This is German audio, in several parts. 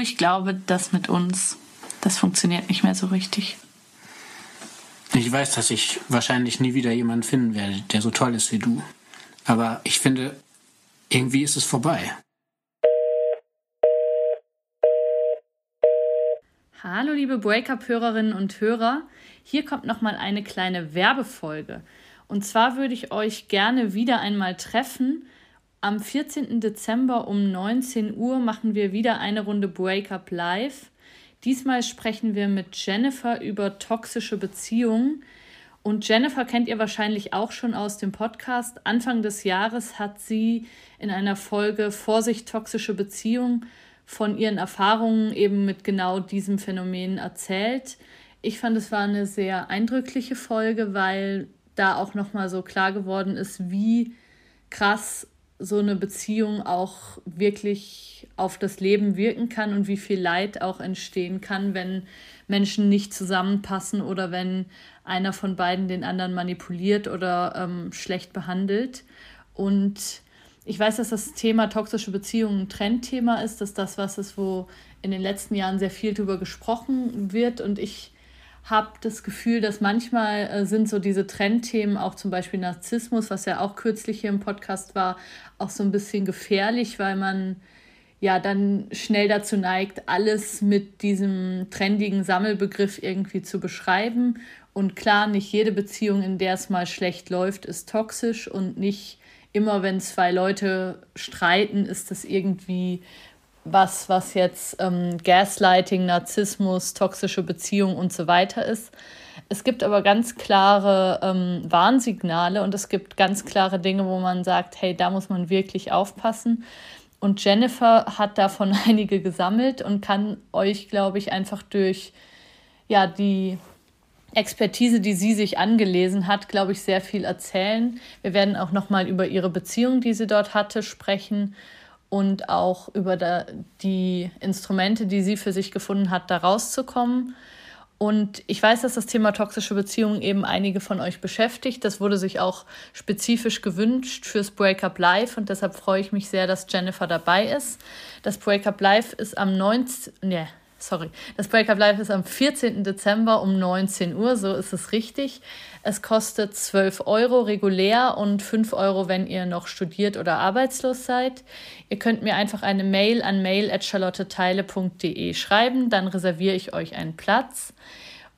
ich glaube, das mit uns, das funktioniert nicht mehr so richtig. Ich weiß, dass ich wahrscheinlich nie wieder jemanden finden werde, der so toll ist wie du. Aber ich finde, irgendwie ist es vorbei. Hallo liebe Breakup-Hörerinnen und Hörer, hier kommt nochmal eine kleine Werbefolge. Und zwar würde ich euch gerne wieder einmal treffen. Am 14. Dezember um 19 Uhr machen wir wieder eine Runde Breakup Live. Diesmal sprechen wir mit Jennifer über toxische Beziehungen. Und Jennifer kennt ihr wahrscheinlich auch schon aus dem Podcast. Anfang des Jahres hat sie in einer Folge Vorsicht toxische Beziehungen von ihren Erfahrungen eben mit genau diesem Phänomen erzählt. Ich fand, es war eine sehr eindrückliche Folge, weil da auch nochmal so klar geworden ist, wie krass so eine Beziehung auch wirklich auf das Leben wirken kann und wie viel Leid auch entstehen kann, wenn Menschen nicht zusammenpassen oder wenn einer von beiden den anderen manipuliert oder ähm, schlecht behandelt. Und ich weiß, dass das Thema toxische Beziehungen ein Trendthema ist, dass das was ist, wo in den letzten Jahren sehr viel darüber gesprochen wird. Und ich habe das Gefühl, dass manchmal äh, sind so diese Trendthemen, auch zum Beispiel Narzissmus, was ja auch kürzlich hier im Podcast war, auch so ein bisschen gefährlich, weil man ja dann schnell dazu neigt, alles mit diesem trendigen Sammelbegriff irgendwie zu beschreiben. Und klar, nicht jede Beziehung, in der es mal schlecht läuft, ist toxisch und nicht immer, wenn zwei Leute streiten, ist das irgendwie was, was jetzt ähm, Gaslighting, Narzissmus, toxische Beziehung und so weiter ist. Es gibt aber ganz klare ähm, Warnsignale und es gibt ganz klare Dinge, wo man sagt, hey, da muss man wirklich aufpassen. Und Jennifer hat davon einige gesammelt und kann euch, glaube ich, einfach durch ja, die Expertise, die sie sich angelesen hat, glaube ich, sehr viel erzählen. Wir werden auch nochmal über ihre Beziehung, die sie dort hatte, sprechen und auch über die Instrumente, die sie für sich gefunden hat, da rauszukommen. Und ich weiß, dass das Thema toxische Beziehungen eben einige von euch beschäftigt. Das wurde sich auch spezifisch gewünscht fürs Breakup Live und deshalb freue ich mich sehr, dass Jennifer dabei ist. Das Breakup Live ist am 19. Nee, sorry. Das Breakup Live ist am 14. Dezember um 19 Uhr, so ist es richtig. Es kostet 12 Euro regulär und 5 Euro, wenn ihr noch studiert oder arbeitslos seid. Ihr könnt mir einfach eine Mail an mail.charlotteteile.de schreiben, dann reserviere ich euch einen Platz.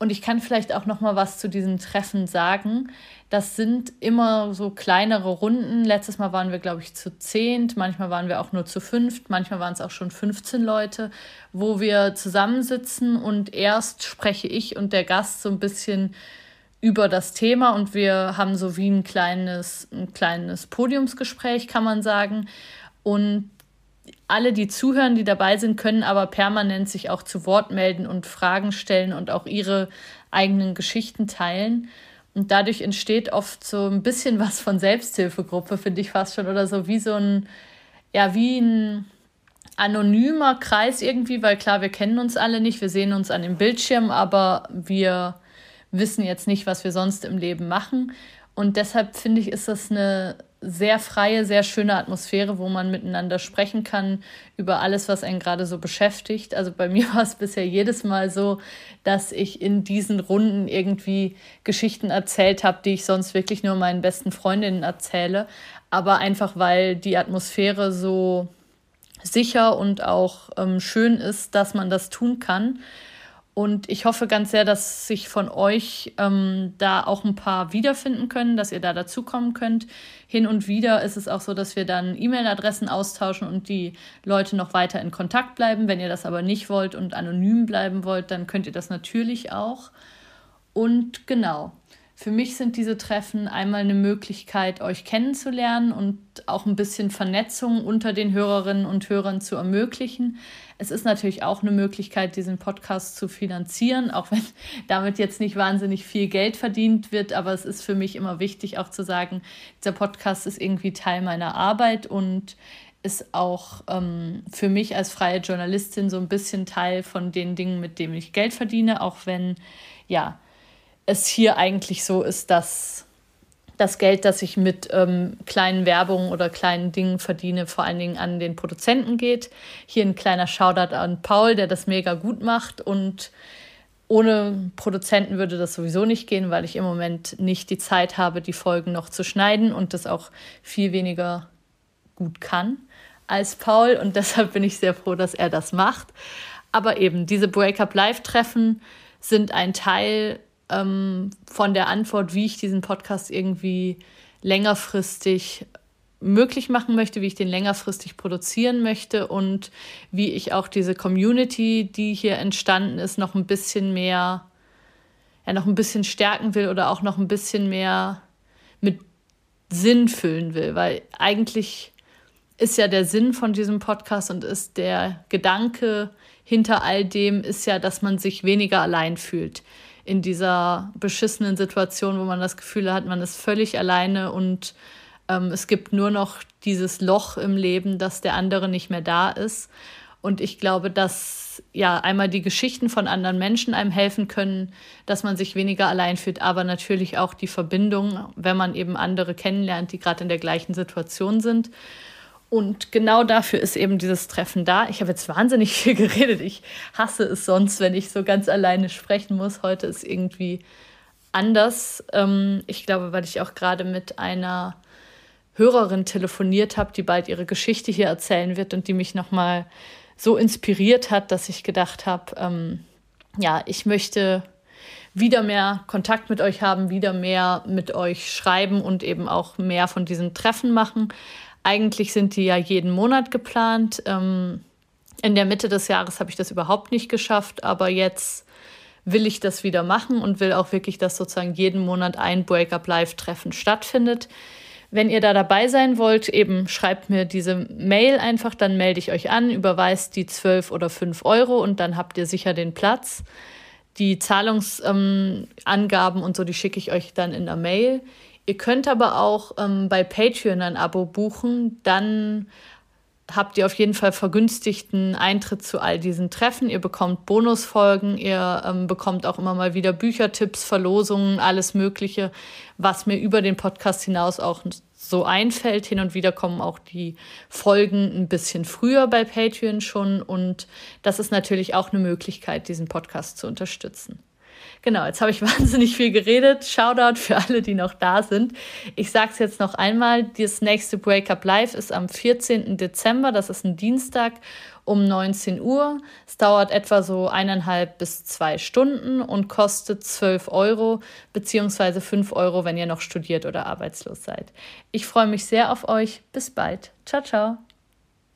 Und ich kann vielleicht auch noch mal was zu diesen Treffen sagen. Das sind immer so kleinere Runden. Letztes Mal waren wir, glaube ich, zu zehnt, manchmal waren wir auch nur zu fünft, manchmal waren es auch schon 15 Leute, wo wir zusammensitzen und erst spreche ich und der Gast so ein bisschen über das Thema und wir haben so wie ein kleines, ein kleines Podiumsgespräch, kann man sagen. Und alle, die zuhören, die dabei sind, können aber permanent sich auch zu Wort melden und Fragen stellen und auch ihre eigenen Geschichten teilen. Und dadurch entsteht oft so ein bisschen was von Selbsthilfegruppe, finde ich fast schon, oder so wie so ein, ja, wie ein anonymer Kreis irgendwie, weil klar, wir kennen uns alle nicht, wir sehen uns an dem Bildschirm, aber wir wissen jetzt nicht, was wir sonst im Leben machen. Und deshalb finde ich, ist das eine sehr freie, sehr schöne Atmosphäre, wo man miteinander sprechen kann über alles, was einen gerade so beschäftigt. Also bei mir war es bisher jedes Mal so, dass ich in diesen Runden irgendwie Geschichten erzählt habe, die ich sonst wirklich nur meinen besten Freundinnen erzähle. Aber einfach weil die Atmosphäre so sicher und auch ähm, schön ist, dass man das tun kann. Und ich hoffe ganz sehr, dass sich von euch ähm, da auch ein paar wiederfinden können, dass ihr da dazukommen könnt. Hin und wieder ist es auch so, dass wir dann E-Mail-Adressen austauschen und die Leute noch weiter in Kontakt bleiben. Wenn ihr das aber nicht wollt und anonym bleiben wollt, dann könnt ihr das natürlich auch. Und genau, für mich sind diese Treffen einmal eine Möglichkeit, euch kennenzulernen und auch ein bisschen Vernetzung unter den Hörerinnen und Hörern zu ermöglichen. Es ist natürlich auch eine Möglichkeit, diesen Podcast zu finanzieren, auch wenn damit jetzt nicht wahnsinnig viel Geld verdient wird. Aber es ist für mich immer wichtig, auch zu sagen, dieser Podcast ist irgendwie Teil meiner Arbeit und ist auch ähm, für mich als freie Journalistin so ein bisschen Teil von den Dingen, mit denen ich Geld verdiene, auch wenn ja es hier eigentlich so ist, dass das Geld, das ich mit ähm, kleinen Werbungen oder kleinen Dingen verdiene, vor allen Dingen an den Produzenten geht. Hier ein kleiner Shoutout an Paul, der das mega gut macht und ohne Produzenten würde das sowieso nicht gehen, weil ich im Moment nicht die Zeit habe, die Folgen noch zu schneiden und das auch viel weniger gut kann als Paul. Und deshalb bin ich sehr froh, dass er das macht. Aber eben, diese Breakup-Live-Treffen sind ein Teil ähm, von der Antwort, wie ich diesen Podcast irgendwie längerfristig möglich machen möchte, wie ich den längerfristig produzieren möchte und wie ich auch diese Community, die hier entstanden ist, noch ein bisschen mehr, ja, noch ein bisschen stärken will oder auch noch ein bisschen mehr mit Sinn füllen will, weil eigentlich ist ja der Sinn von diesem Podcast und ist der Gedanke hinter all dem ist ja, dass man sich weniger allein fühlt in dieser beschissenen Situation, wo man das Gefühl hat, man ist völlig alleine und ähm, es gibt nur noch dieses Loch im Leben, dass der andere nicht mehr da ist. Und ich glaube, dass ja einmal die Geschichten von anderen Menschen einem helfen können, dass man sich weniger allein fühlt, aber natürlich auch die Verbindung, wenn man eben andere kennenlernt, die gerade in der gleichen Situation sind. Und genau dafür ist eben dieses Treffen da. Ich habe jetzt wahnsinnig viel geredet. Ich hasse es sonst, wenn ich so ganz alleine sprechen muss. Heute ist irgendwie anders. Ähm, ich glaube, weil ich auch gerade mit einer Hörerin telefoniert habe, die bald ihre Geschichte hier erzählen wird und die mich nochmal so inspiriert hat, dass ich gedacht habe, ähm, ja, ich möchte wieder mehr Kontakt mit euch haben, wieder mehr mit euch schreiben und eben auch mehr von diesen Treffen machen. Eigentlich sind die ja jeden Monat geplant. Ähm, in der Mitte des Jahres habe ich das überhaupt nicht geschafft, aber jetzt will ich das wieder machen und will auch wirklich, dass sozusagen jeden Monat ein Breakup-Live-Treffen stattfindet. Wenn ihr da dabei sein wollt, eben schreibt mir diese Mail einfach, dann melde ich euch an, überweist die 12 oder 5 Euro und dann habt ihr sicher den Platz. Die Zahlungsangaben ähm, und so, die schicke ich euch dann in der Mail. Ihr könnt aber auch ähm, bei Patreon ein Abo buchen, dann habt ihr auf jeden Fall vergünstigten Eintritt zu all diesen Treffen. Ihr bekommt Bonusfolgen, ihr ähm, bekommt auch immer mal wieder Büchertipps, Verlosungen, alles Mögliche, was mir über den Podcast hinaus auch so einfällt. Hin und wieder kommen auch die Folgen ein bisschen früher bei Patreon schon und das ist natürlich auch eine Möglichkeit, diesen Podcast zu unterstützen. Genau, jetzt habe ich wahnsinnig viel geredet. Shoutout für alle, die noch da sind. Ich sage es jetzt noch einmal, das nächste Breakup Live ist am 14. Dezember, das ist ein Dienstag um 19 Uhr. Es dauert etwa so eineinhalb bis zwei Stunden und kostet 12 Euro beziehungsweise 5 Euro, wenn ihr noch studiert oder arbeitslos seid. Ich freue mich sehr auf euch. Bis bald. Ciao, ciao.